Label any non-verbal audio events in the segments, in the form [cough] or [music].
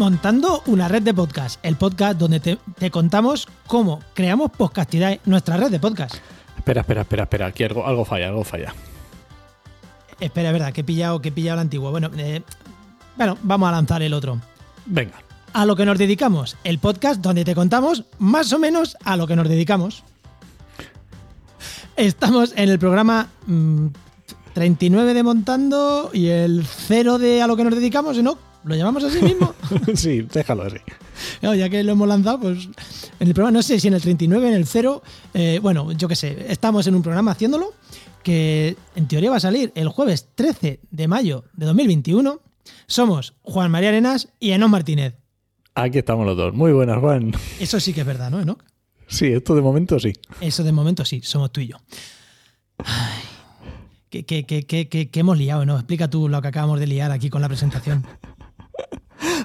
Montando una red de podcast, el podcast donde te, te contamos cómo creamos podcastidad, nuestra red de podcast. Espera, espera, espera, espera. Aquí algo, algo falla, algo falla. Espera, es verdad, que he pillado, que he pillado el antiguo. Bueno, eh, bueno, vamos a lanzar el otro. Venga. A lo que nos dedicamos, el podcast donde te contamos más o menos a lo que nos dedicamos. Estamos en el programa mm, 39 de montando y el 0 de a lo que nos dedicamos, ¿no? ¿Lo llamamos así mismo? [laughs] sí, déjalo así. No, ya que lo hemos lanzado, pues en el programa, no sé si en el 39, en el 0, eh, bueno, yo qué sé, estamos en un programa haciéndolo que en teoría va a salir el jueves 13 de mayo de 2021. Somos Juan María Arenas y Enoch Martínez. Aquí estamos los dos. Muy buenas, Juan. Eso sí que es verdad, ¿no, Enoch? Sí, esto de momento sí. Eso de momento sí, somos tú y yo. Ay, ¿qué, qué, qué, qué, qué- qué hemos liado, ¿no? Explica tú lo que acabamos de liar aquí con la presentación. [laughs]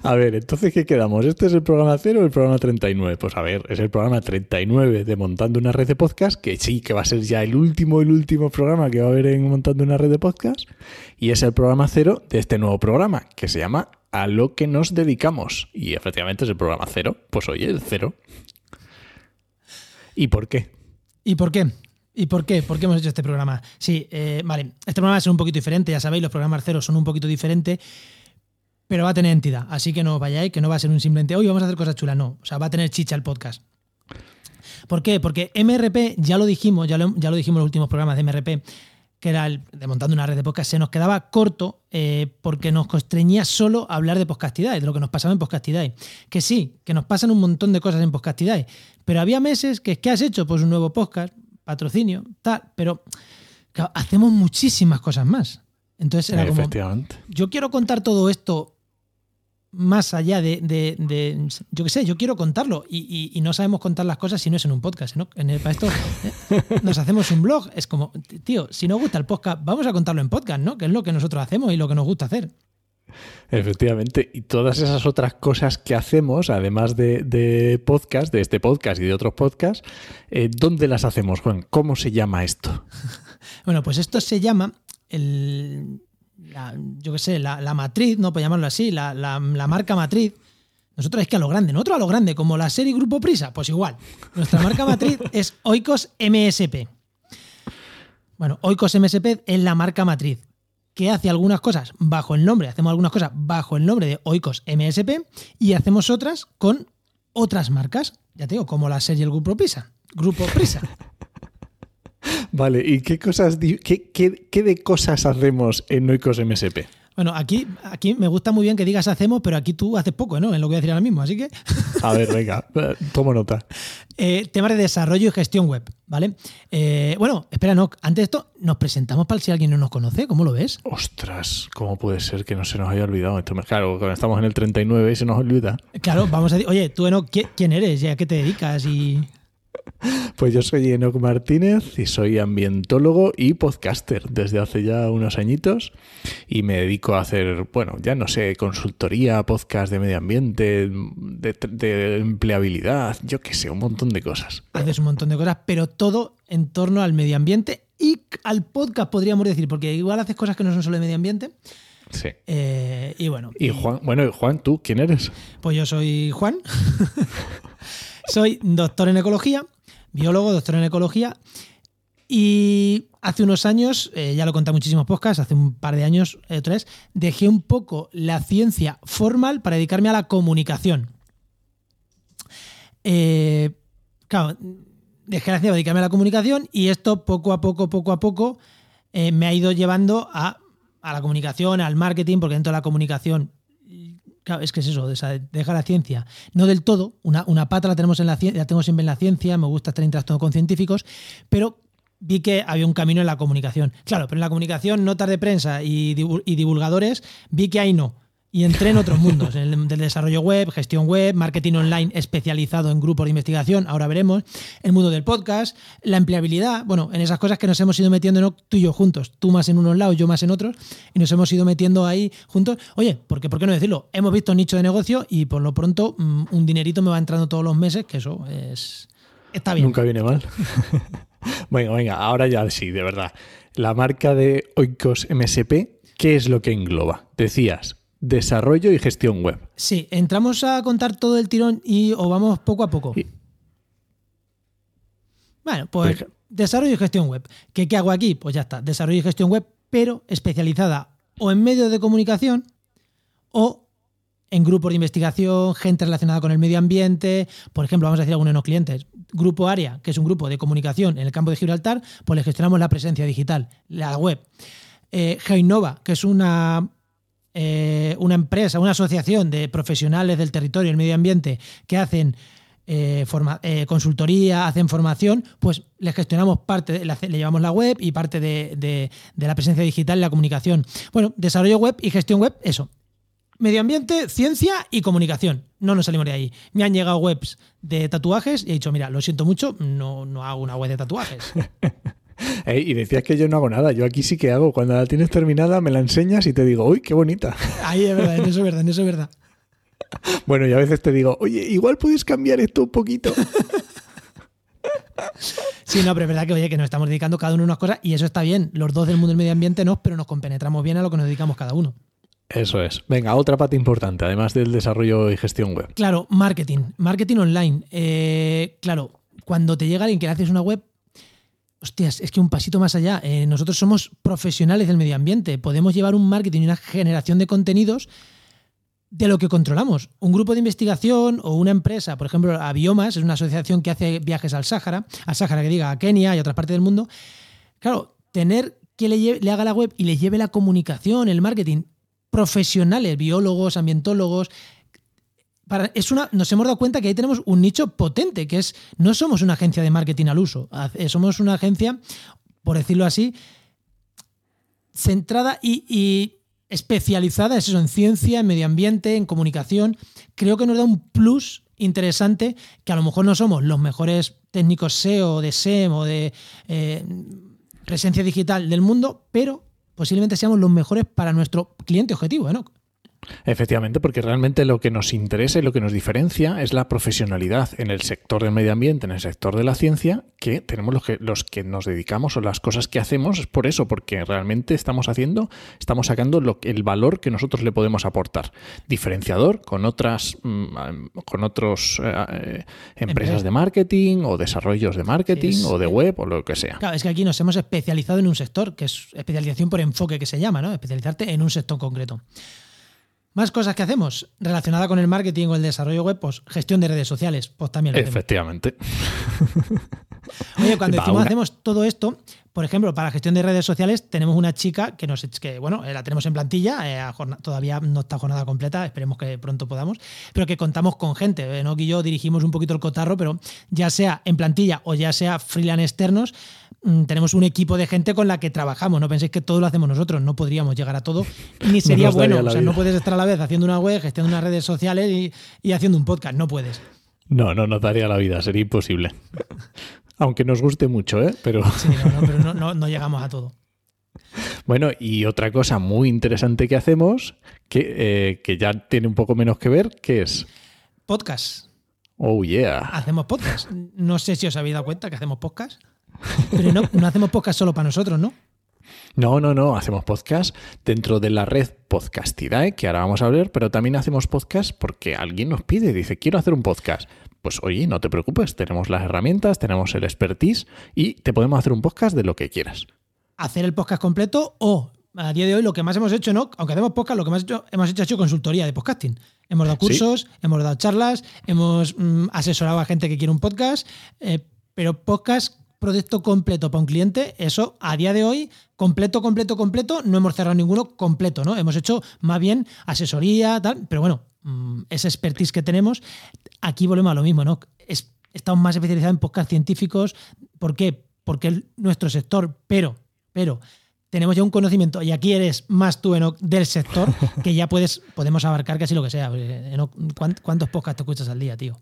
A ver, entonces, ¿qué quedamos? ¿Este es el programa 0 o el programa 39? Pues a ver, es el programa 39 de Montando una red de podcast, que sí, que va a ser ya el último, el último programa que va a haber en Montando una red de podcast. Y es el programa 0 de este nuevo programa, que se llama A lo que nos dedicamos. Y efectivamente es el programa 0. Pues oye, el 0. ¿Y por qué? ¿Y por qué? ¿Y por qué? ¿Por qué hemos hecho este programa? Sí, eh, vale, este programa va a ser un poquito diferente, ya sabéis, los programas cero son un poquito diferentes, pero va a tener entidad, así que no os vayáis, que no va a ser un simplemente, hoy vamos a hacer cosas chulas, no, o sea, va a tener chicha el podcast. ¿Por qué? Porque MRP, ya lo dijimos, ya lo, ya lo dijimos en los últimos programas de MRP, que era el de montando una red de podcast, se nos quedaba corto eh, porque nos constreñía solo a hablar de podcastidad, de lo que nos pasaba en podcastidad. Que sí, que nos pasan un montón de cosas en podcastidad, pero había meses que es que has hecho pues un nuevo podcast, patrocinio, tal, pero claro, hacemos muchísimas cosas más. Entonces era como, yo quiero contar todo esto más allá de, de- de- yo qué sé, yo quiero contarlo y, y- y no sabemos contar las cosas si no es en un podcast, ¿no? En el, para esto eh, nos hacemos un blog, es como, tío, si nos gusta el podcast, vamos a contarlo en podcast, ¿no? Que es lo que nosotros hacemos y lo que nos gusta hacer. Efectivamente, y todas esas otras cosas que hacemos, además de, de podcast, de este podcast y de otros podcasts, eh, ¿dónde las hacemos, Juan? ¿Cómo se llama esto? [laughs] Bueno, pues esto se llama el, la- yo qué sé, la, la matriz, ¿no? Por llamarlo así, la, la- la marca matriz. Nosotros es que a lo grande, nosotros a lo grande, como la serie Grupo Prisa, pues igual. Nuestra marca matriz [laughs] es Oikos MSP. Bueno, Oikos MSP es la marca matriz que hace algunas cosas bajo el nombre, hacemos algunas cosas bajo el nombre de Oikos MSP y hacemos otras con otras marcas, ya te digo, como la serie El Grupo Prisa. Grupo Prisa. [laughs] Vale, ¿y qué cosas, qué, qué- qué de cosas hacemos en Noicos MSP? Bueno, aquí, aquí me gusta muy bien que digas hacemos, pero aquí tú haces poco, ¿no? En lo que voy a decir ahora mismo. Así que, A ver, venga, [laughs] eh, tomo nota. eh, temas de desarrollo y gestión web, ¿vale? Eh, bueno, espera, no, antes de esto, nos presentamos para si alguien no nos conoce, ¿cómo lo ves? Ostras, ¿cómo puede ser que no se nos haya olvidado esto? Claro, cuando estamos en el 39 y se nos olvida. Claro, vamos a decir, oye, tú, Enoch, ¿qui- ¿quién eres? ¿Y a qué te dedicas? Y. Pues yo soy Enoc Martínez y soy ambientólogo y podcaster desde hace ya unos añitos y me dedico a hacer, bueno, ya no sé, consultoría, podcast de medio ambiente, de, de empleabilidad, yo qué sé, un montón de cosas. Haces un montón de cosas, pero todo en torno al medio ambiente y al podcast, podríamos decir, porque igual haces cosas que no son solo de medio ambiente. Sí. Eh, y bueno. Y Juan, bueno, Juan, ¿tú quién eres? Pues yo soy Juan. [laughs] soy doctor en ecología, biólogo, doctor en ecología. Y hace unos años, eh, ya lo contado en muchísimos podcasts, hace un par de años, eh, tres, dejé un poco la ciencia formal para dedicarme a la comunicación. Eh, claro, dejé la ciencia para dedicarme a la comunicación y esto poco a poco, poco a poco, eh, me ha ido llevando a, a la comunicación, al marketing, porque dentro de la comunicación Claro, es que es eso, deja la ciencia. No del todo, una, una pata la tenemos en la ciencia, la tengo siempre en la ciencia, me gusta estar interactuando con científicos, pero vi que había un camino en la comunicación. Claro, pero en la comunicación, notas de prensa y divulgadores, vi que ahí no. Y entré en otros mundos, en el del desarrollo web, gestión web, marketing online especializado en grupos de investigación, ahora veremos, el mundo del podcast, la empleabilidad, bueno, en esas cosas que nos hemos ido metiendo tú y yo juntos, tú más en unos lados, yo más en otros, y nos hemos ido metiendo ahí juntos. Oye, porque ¿por qué no decirlo? Hemos visto un nicho de negocio y por lo pronto mm, un dinerito me va entrando todos los meses, que eso es... Está bien. Nunca viene mal. [laughs] venga, venga, ahora ya sí, de verdad. La marca de Oikos MSP, ¿qué es lo que engloba? Decías, desarrollo y gestión web. Sí, entramos a contar todo el tirón y o vamos poco a poco. Bueno, pues Deja- desarrollo y gestión web. ¿Qué, ¿Qué hago aquí? Pues ya está, desarrollo y gestión web, pero especializada o en medios de comunicación o en grupos de investigación, gente relacionada con el medio ambiente. Por ejemplo, vamos a decir algunos de los clientes. Grupo Área, que es un grupo de comunicación en el campo de Gibraltar, pues le gestionamos la presencia digital, la web. Eh, Geinova, que es una, eh, una empresa, una asociación de profesionales del territorio y el medio ambiente que hacen eh, forma- eh, consultoría, hacen formación, pues le gestionamos parte, de- le, llevamos la web y parte de, de- de la presencia digital y la comunicación. Bueno, desarrollo web y gestión web, eso. Medio ambiente, ciencia y comunicación. No nos salimos de ahí. Me han llegado webs de tatuajes y he dicho, mira, lo siento mucho, no, no hago una web de tatuajes. [laughs] [laughs] Y decías que yo no hago nada, yo aquí sí que hago. Cuando la tienes terminada me la enseñas y te digo, uy, qué bonita. [laughs] Ahí es verdad, en eso es verdad, en eso es verdad. Bueno, y a veces te digo, oye, igual puedes cambiar esto un poquito. [laughs] Sí, no, pero es verdad que, oye, que nos estamos dedicando cada uno a unas cosas y eso está bien. Los dos del mundo del medio ambiente no, pero nos compenetramos bien a lo que nos dedicamos cada uno. Eso es. Venga, otra pata importante, además del desarrollo y gestión web. Claro, marketing, marketing online. Eh, claro, cuando te llega alguien que le haces una web, hostias, es que un pasito más allá. Eh, nosotros somos profesionales del medio ambiente. Podemos llevar un marketing y una generación de contenidos de lo que controlamos. Un grupo de investigación o una empresa, por ejemplo, Aviomas, es una asociación que hace viajes al Sáhara, al Sáhara que diga a Kenia y a otras partes del mundo. Claro, tener que le haga la web y le lleve la comunicación, el marketing, profesionales, biólogos, ambientólogos, es una, nos hemos dado cuenta que ahí tenemos un nicho potente, que es, no somos una agencia de marketing al uso, hace- somos una agencia, por decirlo así, centrada y, especializada es eso, en ciencia, en medio ambiente, en comunicación. Creo que nos da un plus interesante que a lo mejor no somos los mejores técnicos SEO, de SEM o de eh, presencia digital del mundo, pero posiblemente seamos los mejores para nuestro cliente objetivo, ¿eh? ¿no? Efectivamente, porque realmente lo que nos interesa y lo que nos diferencia es la profesionalidad en el sector del medio ambiente, en el sector de la ciencia, que tenemos los que, los que nos dedicamos o las cosas que hacemos es por eso, porque realmente estamos haciendo, estamos sacando lo, que- el valor que nosotros le podemos aportar. Diferenciador con otras, mm, con otros eh, eh, empresas Empresas. de marketing o desarrollos de marketing Sí, es- o de web o lo que sea. Claro, es que aquí nos hemos especializado en un sector, que es especialización por enfoque que se llama, ¿no? Especializarte en un sector concreto. Más cosas que hacemos relacionada con el marketing o el desarrollo web, pues gestión de redes sociales, pues también lo hacemos. [laughs] Oye, cuando decimos una- hacemos todo esto, por ejemplo, para gestión de redes sociales tenemos una chica que nos que bueno, eh, la tenemos en plantilla, eh, todavía no está jornada completa, esperemos que pronto podamos, pero que contamos con gente. Enoch y yo dirigimos un poquito el cotarro, pero ya sea en plantilla o ya sea freelance externos, mm, tenemos un equipo de gente con la que trabajamos. No penséis que todo lo hacemos nosotros, no podríamos llegar a todo, ni [laughs] sería bueno. O sea, no puedes estar a la vez haciendo una web, gestionando unas redes sociales y, y haciendo un podcast, no puedes. No, no nos daría la vida, sería imposible. Aunque nos guste mucho, ¿eh? Pero Sí, no, no, pero no- no- no llegamos a todo. [laughs] bueno, y otra cosa muy interesante que hacemos, que, eh, que ya tiene un poco menos que ver, que es, Podcast. oh yeah, hacemos podcast. No sé si os habéis dado cuenta que hacemos podcast, pero no, no hacemos podcast solo para nosotros, ¿no? no, no, no, hacemos podcast dentro de la red Podcastidae, que ahora vamos a ver, pero también hacemos podcast porque alguien nos pide, dice, quiero hacer un podcast. Pues oye, no te preocupes, tenemos las herramientas, tenemos el expertise y te podemos hacer un podcast de lo que quieras. Hacer el podcast completo o a día de hoy lo que más hemos hecho, ¿no? Aunque hacemos podcast, lo que más hecho, hemos hecho ha sido consultoría de podcasting. Hemos dado Sí. cursos, hemos dado charlas, hemos mm, asesorado a gente que quiere un podcast, eh, pero podcast proyecto completo para un cliente, eso a día de hoy, completo, completo, completo, no hemos cerrado ninguno completo, ¿no? Hemos hecho más bien asesoría, tal, pero bueno, mm, esa expertise que tenemos, aquí volvemos a lo mismo, ¿no? Es, estamos más especializados en podcast científicos. ¿Por qué? Porque es nuestro sector, pero, pero tenemos ya un conocimiento, y aquí eres más tú, Enoch, del sector, [laughs] que ya puedes, podemos abarcar casi lo que sea. Porque, Enoch, ¿cuánt- ¿Cuántos podcasts te escuchas al día, tío?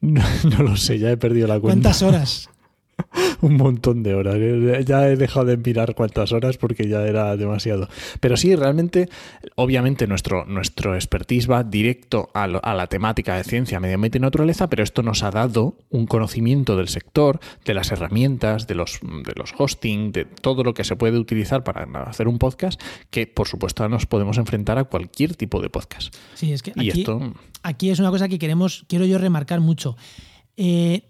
No, [laughs] no lo sé, ya he perdido la cuenta. ¿Cuántas horas? [laughs] [laughs] un montón de horas. Ya he dejado de mirar cuántas horas porque ya era demasiado. Pero sí, realmente, obviamente nuestro, nuestro expertise va directo a, la temática de ciencia, medio ambiente y naturaleza, pero esto nos ha dado un conocimiento del sector, de las herramientas, de los, de los hosting, de todo lo que se puede utilizar para hacer un podcast, que por supuesto nos podemos enfrentar a cualquier tipo de podcast. Sí, es que aquí, aquí es una cosa que queremos, quiero yo remarcar mucho. Eh,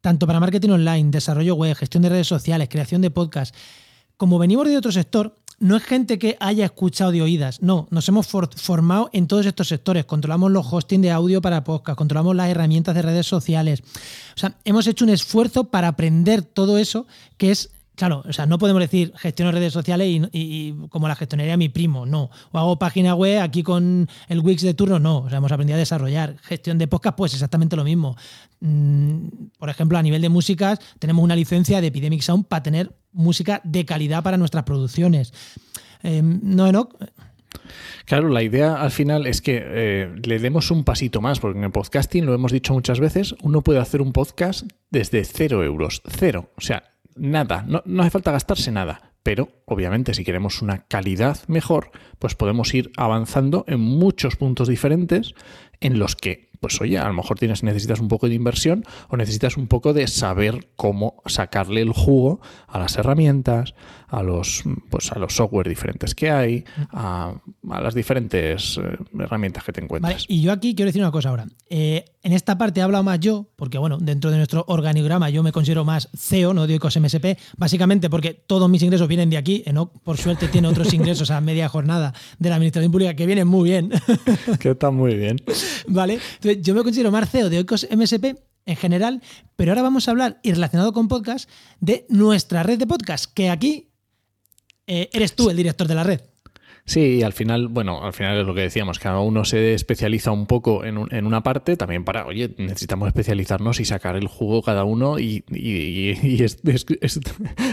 tanto para marketing online, desarrollo web, gestión de redes sociales, creación de podcast, como venimos de otro sector, no es gente que haya escuchado de oídas, no, nos hemos formado en todos estos sectores, controlamos los hosting de audio para podcast, controlamos las herramientas de redes sociales, o sea, hemos hecho un esfuerzo para aprender todo eso que es Claro, o sea, no podemos decir gestiono redes sociales y, como la gestionaría mi primo, no. O hago página web aquí con el Wix de turno, no. O sea, hemos aprendido a desarrollar. Gestión de podcast, pues exactamente lo mismo. Mm, por ejemplo, a nivel de músicas, tenemos una licencia de Epidemic Sound para tener música de calidad para nuestras producciones. Em, no, Enoch. Claro, la idea al final es que eh, le demos un pasito más, porque en el podcasting, lo hemos dicho muchas veces, uno puede hacer un podcast desde cero euros. Cero. O sea, nada, no, no hace falta gastarse nada. Pero, obviamente, si queremos una calidad mejor, pues podemos ir avanzando en muchos puntos diferentes en los que pues oye, a lo mejor tienes, necesitas un poco de inversión o necesitas un poco de saber cómo sacarle el jugo a las herramientas, a los, pues a los software diferentes que hay, a, las diferentes eh, herramientas que te encuentras. y yo aquí quiero decir una cosa ahora. Eh, en esta parte he hablado más yo, porque bueno, dentro de nuestro organigrama yo me considero más CEO, no de Oikos MSP, básicamente porque todos mis ingresos vienen de aquí. Enoch, por suerte, tiene otros ingresos a media jornada de la Administración Pública que vienen muy bien. [laughs] que están muy bien. Vale yo me considero más CEO de Oikos MSP en general, pero ahora vamos a hablar, y relacionado con podcast, de nuestra red de podcast, que aquí eh, eres tú el director de la red. Sí, al final, bueno, al final es lo que decíamos, cada uno se especializa un poco en, una parte, también para, oye, necesitamos especializarnos y sacar el jugo cada uno y, [laughs]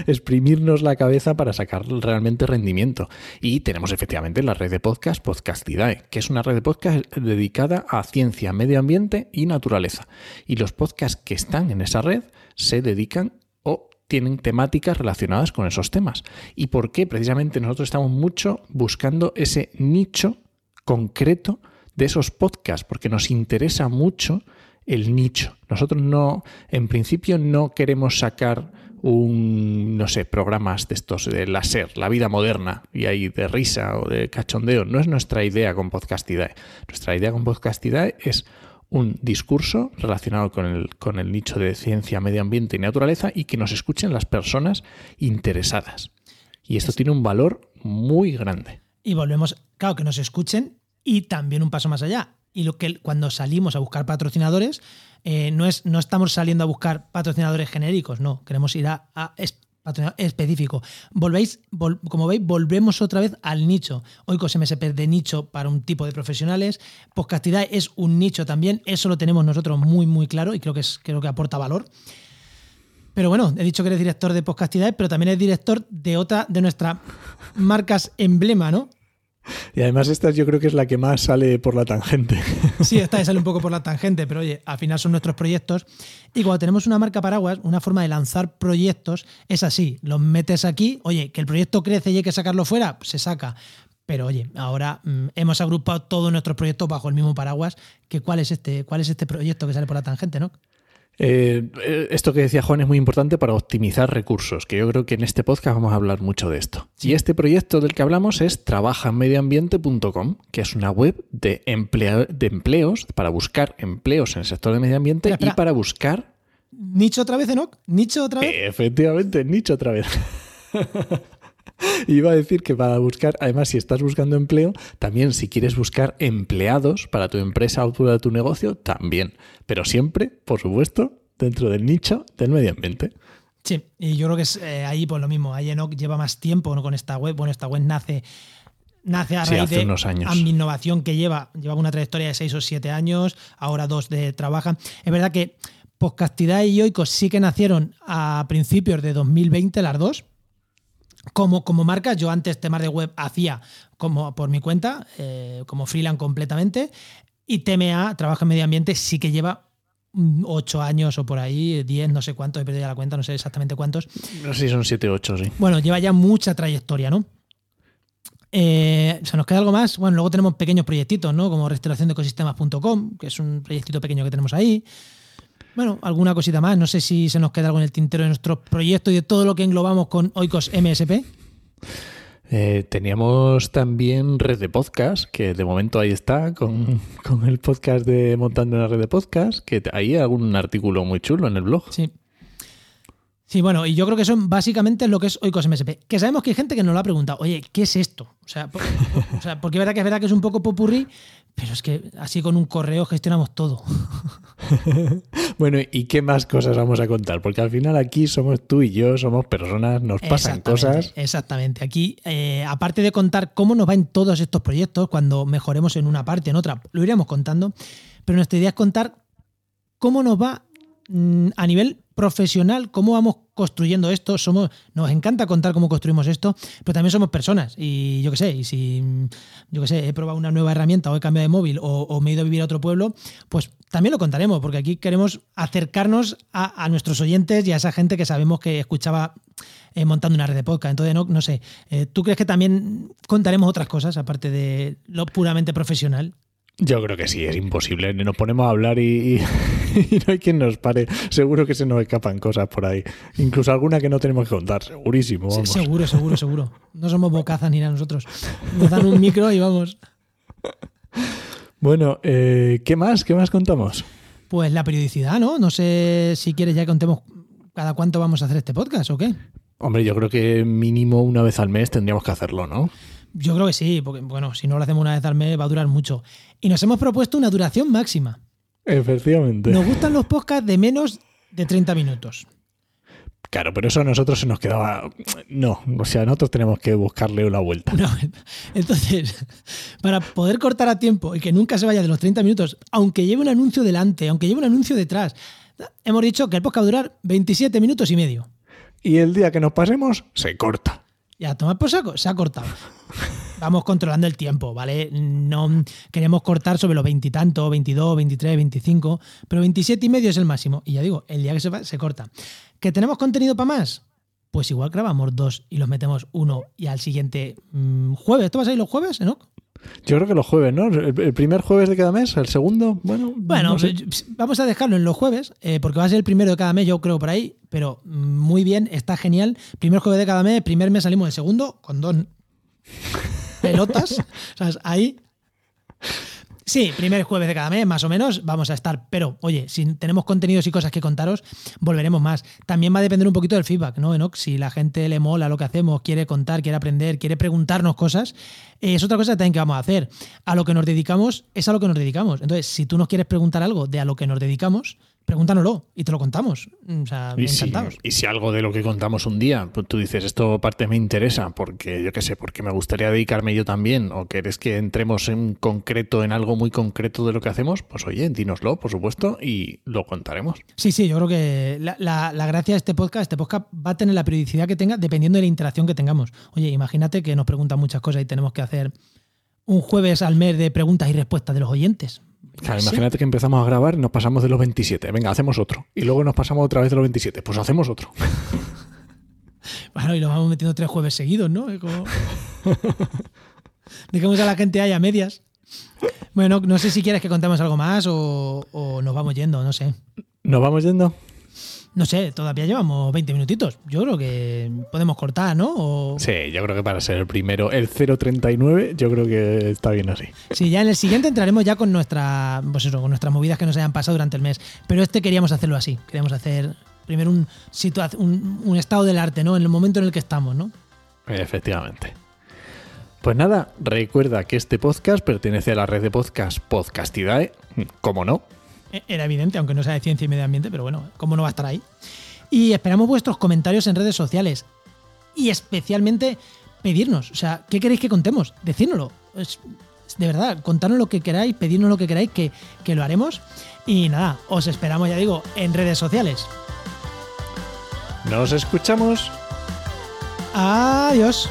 exprimirnos la cabeza para sacar realmente rendimiento. Y tenemos efectivamente la red de podcast Podcastidae, que es una red de podcast dedicada a ciencia, medio ambiente y naturaleza. Y los podcasts que están en esa red se dedican tienen temáticas relacionadas con esos temas. ¿Y por qué? Precisamente nosotros estamos mucho buscando ese nicho concreto de esos podcasts, porque nos interesa mucho el nicho. Nosotros no, en principio, no queremos sacar un, no sé, programas de estos de láser, la vida moderna, y ahí de risa o de cachondeo. No es nuestra idea con Podcastidae. Nuestra idea con Podcastidae es un discurso relacionado con el, con el nicho de ciencia, medio ambiente y naturaleza y que nos escuchen las personas interesadas. Y esto tiene un valor muy grande. Y volvemos, claro, que nos escuchen y también un paso más allá. Y lo que cuando salimos a buscar patrocinadores, eh, no, es, no estamos saliendo a buscar patrocinadores genéricos, no, queremos ir a, a específico. Volvéis, como veis, volvemos otra vez al nicho. Oikos MSP de nicho para un tipo de profesionales. Podcastidad es un nicho también. Eso lo tenemos nosotros muy, muy claro y creo que, es, creo que aporta valor. Pero bueno, he dicho que eres director de Podcastidad, pero también eres director de otra de nuestras marcas emblema, ¿no? Y además esta yo creo que es la que más sale por la tangente. Sí, esta sale un poco por la tangente, pero oye, al final son nuestros proyectos. Y cuando tenemos una marca paraguas, una forma de lanzar proyectos es así. Los metes aquí, oye, que el proyecto crece y hay que sacarlo fuera, se saca. Pero oye, ahora mm, hemos agrupado todos nuestros proyectos bajo el mismo paraguas. Que ¿cuál, es este, ¿Cuál es este proyecto que sale por la tangente, no? Eh, eh, esto que decía Juan es muy importante para optimizar recursos, que yo creo que en este podcast vamos a hablar mucho de esto. Y este proyecto del que hablamos es trabajanmedioambiente.com, que es una web de, de empleos para buscar empleos en el sector de medio ambiente y para buscar... ¿Nicho otra vez, Enoch? ¿Nicho otra vez? Efectivamente, nicho otra vez. [laughs] [laughs] Iba a decir que para buscar, además, si estás buscando empleo, también si quieres buscar empleados para tu empresa o para tu negocio, también. Pero siempre, por supuesto, dentro del nicho del medio ambiente. Sí, y yo creo que es eh, ahí por lo mismo. Ahí Enoch lleva más tiempo con esta web. Bueno, esta web nace, nace a raíz de unos años. mi innovación que lleva. Lleva una trayectoria de seis o siete años, ahora dos de trabaja. Es verdad que Podcastidad y Yoico sí que nacieron a principios de 2020, las dos como, como marca, yo antes temas de web hacía como por mi cuenta, eh, como freelance completamente, y TMA, Trabajo en Medio Ambiente, sí que lleva 8 años o por ahí, 10, no sé cuántos, he perdido ya la cuenta, no sé exactamente cuántos. No sé si son 7 o 8, sí. Bueno, lleva ya mucha trayectoria, ¿no? Eh, ¿Se nos queda algo más? Bueno, luego tenemos pequeños proyectitos, ¿no? Como restauraciondecosistemas.com, que es un proyectito pequeño que tenemos ahí. Bueno, alguna cosita más. No sé si se nos queda algo en el tintero de nuestros proyectos y de todo lo que englobamos con Oikos MSP. Eh, teníamos también red de podcast, que de momento ahí está, con, con, el podcast de Montando una red de podcast, que ahí hay algún artículo muy chulo en el blog. Sí. Sí, bueno, y yo creo que son básicamente lo que es Oikos MSP. Que sabemos que hay gente que nos lo ha preguntado, oye, ¿qué es esto? O sea, o sea, porque es verdad que es verdad que es un poco popurrí, pero es que así con un correo gestionamos todo. [laughs] bueno, ¿y qué más cosas vamos a contar? Porque al final aquí somos tú y yo, somos personas, nos pasan cosas. Exactamente. Aquí, eh, aparte de contar cómo nos va en todos estos proyectos, cuando mejoremos en una parte, en otra, lo iremos contando, pero nuestra idea es contar cómo nos va mm, a nivel profesional, cómo vamos construyendo esto. Somos, nos encanta contar cómo construimos esto, pero también somos personas. Y yo qué sé, y si yo qué sé, he probado una nueva herramienta o he cambiado de móvil o, me he ido a vivir a otro pueblo, pues también lo contaremos, porque aquí queremos acercarnos a, nuestros oyentes y a esa gente que sabemos que escuchaba eh, montando una red de podcast. Entonces, no, no sé, eh, ¿tú crees que también contaremos otras cosas aparte de lo puramente profesional? Yo creo que sí, es imposible. Nos ponemos a hablar y, [laughs] [laughs] no hay quien nos pare. Seguro que se nos escapan cosas por ahí. Incluso alguna que no tenemos que contar, segurísimo. seguro, seguro, seguro. No somos bocazas ni nada nosotros. Nos dan un micro y vamos. Bueno, eh, ¿qué más? ¿Qué más contamos? Pues la periodicidad, ¿no? No sé si quieres ya que contemos cada cuánto vamos a hacer este podcast o qué. Hombre, yo creo que mínimo una vez al mes tendríamos que hacerlo, ¿no? Yo creo que sí, porque bueno, si no lo hacemos una vez al mes va a durar mucho. Y nos hemos propuesto una duración máxima. Efectivamente. Nos gustan los podcasts de menos de 30 minutos. Claro, pero eso a nosotros se nos quedaba. No, o sea, nosotros tenemos que buscarle una vuelta. entonces, [laughs] para poder cortar a tiempo y que nunca se vaya de los 30 minutos, aunque lleve un anuncio delante, aunque lleve un anuncio detrás, hemos dicho que el podcast va a durar 27 minutos y medio. Y el día que nos pasemos, se corta. Ya, tomar por saco, se ha cortado. [laughs] Vamos controlando el tiempo, ¿vale? No queremos cortar sobre los veintitantos, 22, 23, 25, pero 27 y medio es el máximo. Y ya digo, el día que se va, se corta. ¿Que tenemos contenido para más? Pues igual grabamos dos y los metemos uno y al siguiente mm, jueves. ¿Esto va a salir los jueves, no? Yo creo que los jueves, ¿no? El primer jueves de cada mes, el segundo, bueno. Bueno, vamos a dejarlo en los jueves, eh, porque va a ser el primero de cada mes, yo creo por ahí, pero muy bien, está genial. Primer jueves de cada mes, primer mes salimos el segundo, con dos pelotas. [laughs] ¿sabes? Ahí Sí, primer jueves de cada mes, más o menos, vamos a estar. Pero, oye, si tenemos contenidos y cosas que contaros, volveremos más. También va a depender un poquito del feedback, ¿no, Enoch? Si la gente le mola lo que hacemos, quiere contar, quiere aprender, quiere preguntarnos cosas, eh, es otra cosa también que vamos a hacer. A lo que nos dedicamos es a lo que nos dedicamos. Entonces, si tú nos quieres preguntar algo de a lo que nos dedicamos, pregúntanoslo y te lo contamos. O sea, y encantados. Si, y si algo de lo que contamos un día, pues tú dices, esto parte me interesa, porque yo qué sé, porque me gustaría dedicarme yo también, o quieres que entremos en concreto, en algo muy concreto de lo que hacemos, pues oye, dínoslo, por supuesto, y lo contaremos. Sí, sí, yo creo que la, la gracia de este podcast, este podcast va a tener la periodicidad que tenga dependiendo de la interacción que tengamos. Oye, imagínate que nos preguntan muchas cosas y tenemos que hacer un jueves al mes de preguntas y respuestas de los oyentes imagínate que empezamos a grabar y nos pasamos de los 27. Venga, hacemos otro. Y luego nos pasamos otra vez de los 27. Pues hacemos otro. [laughs] bueno, y lo vamos metiendo tres jueves seguidos, ¿no? Como... Dejemos a la gente ahí a medias. Bueno, no sé si quieres que contemos algo más o, o nos vamos yendo, no sé. ¿Nos vamos yendo? No sé, todavía llevamos 20 minutitos. Yo creo que podemos cortar, ¿no? Sí, yo creo que para ser el primero, el 039, yo creo que está bien así. Sí, ya en el siguiente entraremos ya con nuestra, pues eso, con nuestras movidas que nos hayan pasado durante el mes. Pero este queríamos hacerlo así. Queríamos hacer primero un, un, un estado del arte, ¿no? En el momento en el que estamos, ¿no? Efectivamente. Pues nada, recuerda que este podcast pertenece a la red de podcast Podcastidae, como no, era evidente, aunque no sea de ciencia y medio ambiente, pero bueno, ¿cómo no va a estar ahí? Y esperamos vuestros comentarios en redes sociales. Y especialmente pedirnos, o sea, ¿qué queréis que contemos? Decírnoslo. de verdad, contarnos lo que queráis, pedirnos lo que queráis, que, que lo haremos. Y nada, os esperamos, ya digo, en redes sociales. Nos escuchamos. Adiós.